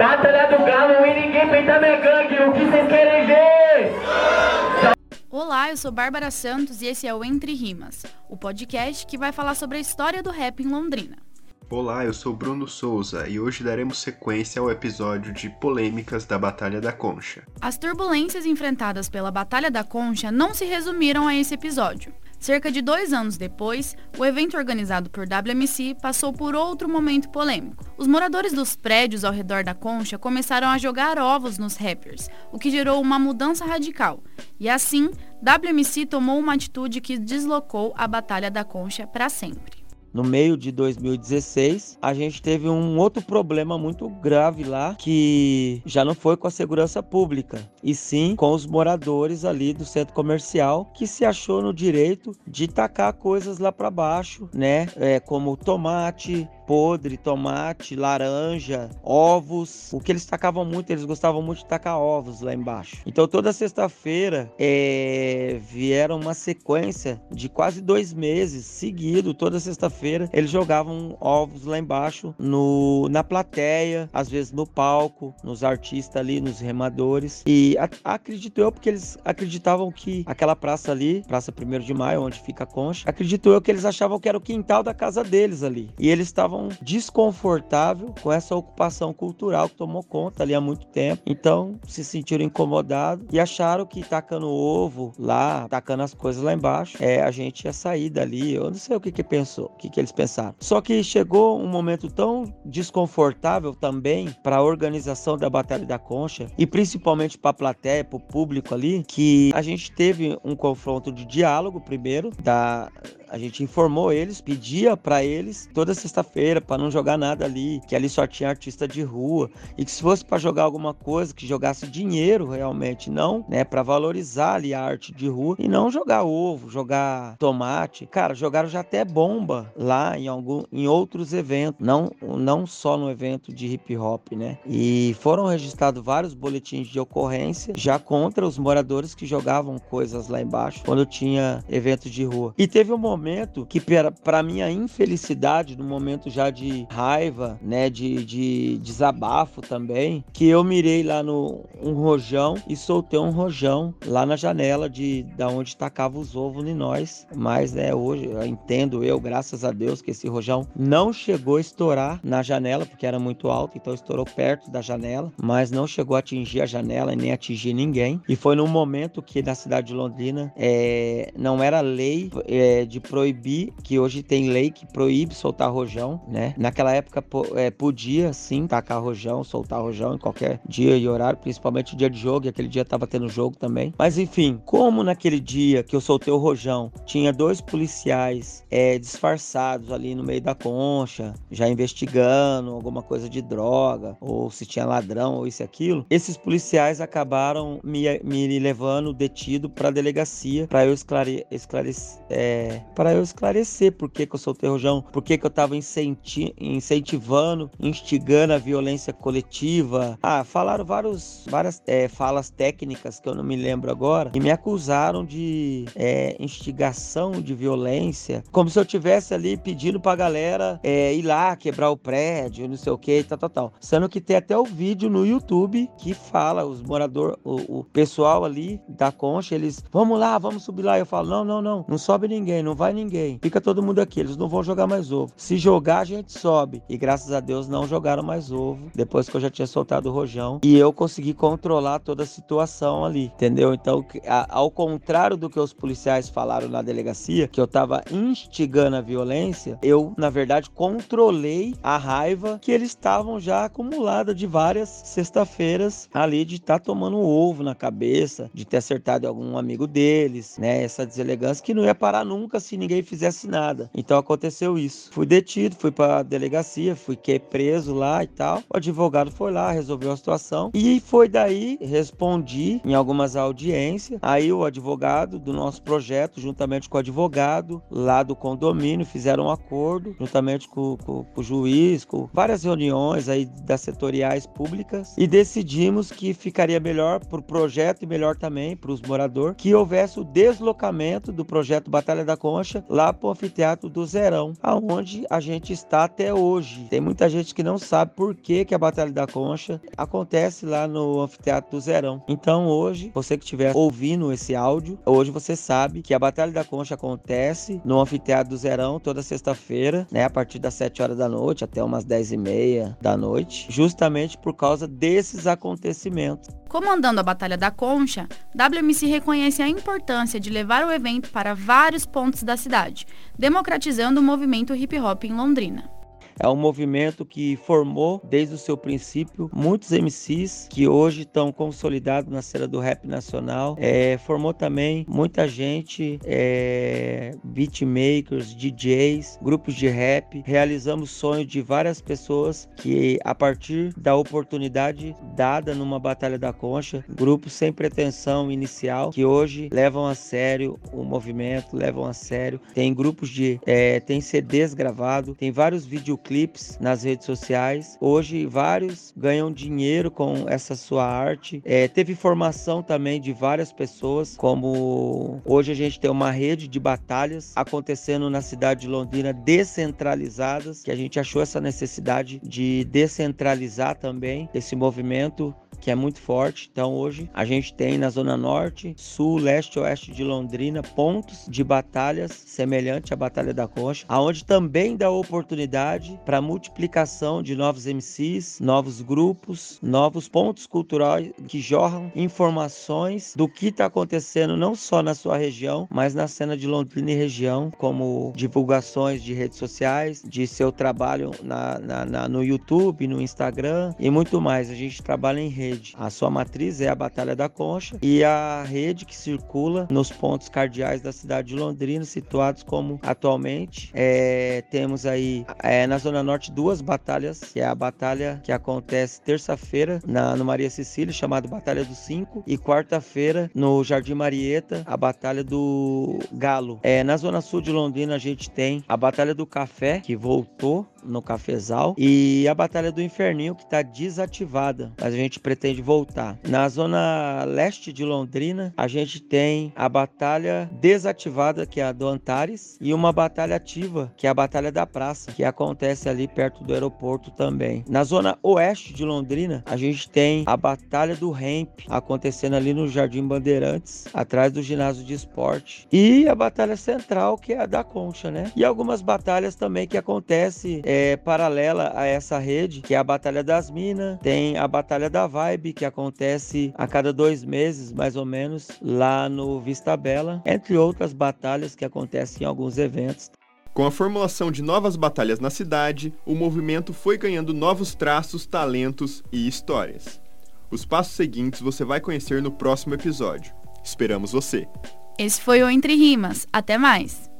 Batalha do Galo e ninguém peita minha gangue, o que vocês querem ver? Olá, eu sou Bárbara Santos e esse é o Entre Rimas, o podcast que vai falar sobre a história do rap em Londrina. Olá, eu sou Bruno Souza e hoje daremos sequência ao episódio de polêmicas da Batalha da Concha. As turbulências enfrentadas pela Batalha da Concha não se resumiram a esse episódio. Cerca de dois anos depois, o evento organizado por WMC passou por outro momento polêmico. Os moradores dos prédios ao redor da concha começaram a jogar ovos nos rappers, o que gerou uma mudança radical. E assim, WMC tomou uma atitude que deslocou a Batalha da Concha para sempre. No meio de 2016, a gente teve um outro problema muito grave lá, que já não foi com a segurança pública, e sim com os moradores ali do centro comercial, que se achou no direito de tacar coisas lá para baixo, né? É, como tomate, podre, tomate, laranja, ovos. O que eles tacavam muito, eles gostavam muito de tacar ovos lá embaixo. Então toda sexta-feira é, vieram uma sequência de quase dois meses seguido, toda sexta-feira eles jogavam ovos lá embaixo no, na plateia, às vezes no palco, nos artistas ali, nos remadores. E a, acredito eu, porque eles acreditavam que aquela praça ali, Praça 1 de Maio, onde fica a concha, acredito eu que eles achavam que era o quintal da casa deles ali. E eles estavam desconfortável com essa ocupação cultural que tomou conta ali há muito tempo. Então se sentiram incomodados e acharam que tacando ovo lá, tacando as coisas lá embaixo, é, a gente ia sair dali. Eu não sei o que que pensou, o que que eles pensaram. Só que chegou um momento tão desconfortável também para a organização da Batalha da Concha e principalmente para a plateia, para o público ali, que a gente teve um confronto de diálogo primeiro da a gente informou eles, pedia para eles toda sexta-feira para não jogar nada ali, que ali só tinha artista de rua e que se fosse para jogar alguma coisa que jogasse dinheiro realmente, não, né, para valorizar ali a arte de rua e não jogar ovo, jogar tomate. Cara, jogaram já até bomba lá em algum em outros eventos, não não só no evento de hip hop, né? E foram registrados vários boletins de ocorrência já contra os moradores que jogavam coisas lá embaixo quando tinha eventos de rua. E teve um momento que, para minha infelicidade, no momento já de raiva, né, de, de desabafo também, que eu mirei lá no um rojão e soltei um rojão lá na janela de da onde tacava os ovos em nós. Mas, né, hoje eu entendo eu, graças a Deus, que esse rojão não chegou a estourar na janela, porque era muito alto, então estourou perto da janela, mas não chegou a atingir a janela e nem atingir ninguém. E foi num momento que na cidade de Londrina é, não era lei é, de proibir, que hoje tem lei que proíbe soltar rojão, né? Naquela época é, podia sim tacar rojão, soltar rojão em qualquer dia e horário, principalmente o dia de jogo, e aquele dia tava tendo jogo também. Mas enfim, como naquele dia que eu soltei o rojão, tinha dois policiais é, disfarçados ali no meio da concha, já investigando alguma coisa de droga, ou se tinha ladrão, ou isso e aquilo, esses policiais acabaram me, me levando detido para a delegacia para eu esclare, esclarecer. É, para eu esclarecer por que, que eu soltei rojão, por que, que eu estava incenti incentivando, instigando a violência coletiva. Ah, falaram vários, várias é, falas técnicas que eu não me lembro agora e me acusaram de é, instigação de violência, como se eu tivesse ali pedindo pra galera é, ir lá quebrar o prédio, não sei o que, tal, tal, tal. Sendo que tem até o vídeo no YouTube que fala, os moradores, o, o pessoal ali da concha, eles, vamos lá, vamos subir lá. Eu falo, não, não, não, não sobe ninguém, não vai vai ninguém. Fica todo mundo aqui, eles não vão jogar mais ovo. Se jogar, a gente sobe. E graças a Deus não jogaram mais ovo, depois que eu já tinha soltado o rojão. E eu consegui controlar toda a situação ali, entendeu? Então, ao contrário do que os policiais falaram na delegacia, que eu tava instigando a violência, eu, na verdade, controlei a raiva que eles estavam já acumulada de várias sexta-feiras ali de estar tá tomando um ovo na cabeça, de ter acertado algum amigo deles, né? Essa deselegância que não ia parar nunca se ninguém fizesse nada. Então aconteceu isso. Fui detido, fui para delegacia, fui preso lá e tal. O advogado foi lá, resolveu a situação e foi daí respondi em algumas audiências. Aí o advogado do nosso projeto, juntamente com o advogado lá do condomínio, fizeram um acordo, juntamente com, com, com o juiz, com várias reuniões aí das setoriais públicas e decidimos que ficaria melhor para o projeto e melhor também para os moradores que houvesse o deslocamento do projeto Batalha da Concha lá para o anfiteatro do Zerão, aonde a gente está até hoje. Tem muita gente que não sabe por que, que a Batalha da Concha acontece lá no Anfiteatro do Zerão. Então hoje, você que estiver ouvindo esse áudio, hoje você sabe que a Batalha da Concha acontece no Anfiteatro do Zerão toda sexta-feira, né, a partir das 7 horas da noite até umas 10 e meia da noite, justamente por causa desses acontecimentos. Comandando a Batalha da Concha, WMC reconhece a importância de levar o evento para vários pontos da cidade, democratizando o movimento hip hop em Londrina. É um movimento que formou desde o seu princípio muitos MCs que hoje estão consolidados na cena do rap nacional. É, formou também muita gente, é, beatmakers, DJs, grupos de rap. Realizamos sonhos de várias pessoas que, a partir da oportunidade dada numa Batalha da Concha, grupos sem pretensão inicial, que hoje levam a sério o movimento, levam a sério. Tem grupos de. É, tem CDs gravados, tem vários videoclipes clipes nas redes sociais. Hoje, vários ganham dinheiro com essa sua arte. É, teve formação também de várias pessoas, como hoje a gente tem uma rede de batalhas acontecendo na cidade de Londrina, descentralizadas, que a gente achou essa necessidade de descentralizar também esse movimento que é muito forte. Então hoje a gente tem na zona norte, sul, leste e oeste de Londrina pontos de batalhas semelhante à Batalha da Concha, aonde também dá oportunidade para multiplicação de novos MCs, novos grupos, novos pontos culturais que jorram informações do que está acontecendo não só na sua região, mas na cena de Londrina e região, como divulgações de redes sociais, de seu trabalho na, na, na no YouTube, no Instagram e muito mais. A gente trabalha em rede rede. A sua matriz é a Batalha da Concha e a rede que circula nos pontos cardeais da cidade de Londrina, situados como atualmente. É, temos aí é, na Zona Norte duas batalhas, que é a batalha que acontece terça-feira no Maria Cecília, chamada Batalha dos Cinco, e quarta-feira no Jardim Marieta, a Batalha do Galo. É, na Zona Sul de Londrina a gente tem a Batalha do Café, que voltou no Cafezal, e a Batalha do Inferninho, que está desativada, mas a gente pretende voltar. Na zona leste de Londrina, a gente tem a batalha desativada, que é a do Antares, e uma batalha ativa, que é a Batalha da Praça, que acontece ali perto do aeroporto também. Na zona oeste de Londrina, a gente tem a Batalha do Ramp, acontecendo ali no Jardim Bandeirantes, atrás do ginásio de esporte. E a Batalha Central, que é a da Concha, né? E algumas batalhas também que acontecem é, paralela a essa rede, que é a Batalha das Minas, tem a Batalha da Vibe, que acontece a cada dois meses, mais ou menos, lá no Vista Bela, entre outras batalhas que acontecem em alguns eventos. Com a formulação de novas batalhas na cidade, o movimento foi ganhando novos traços, talentos e histórias. Os passos seguintes você vai conhecer no próximo episódio. Esperamos você! Esse foi o Entre Rimas. Até mais!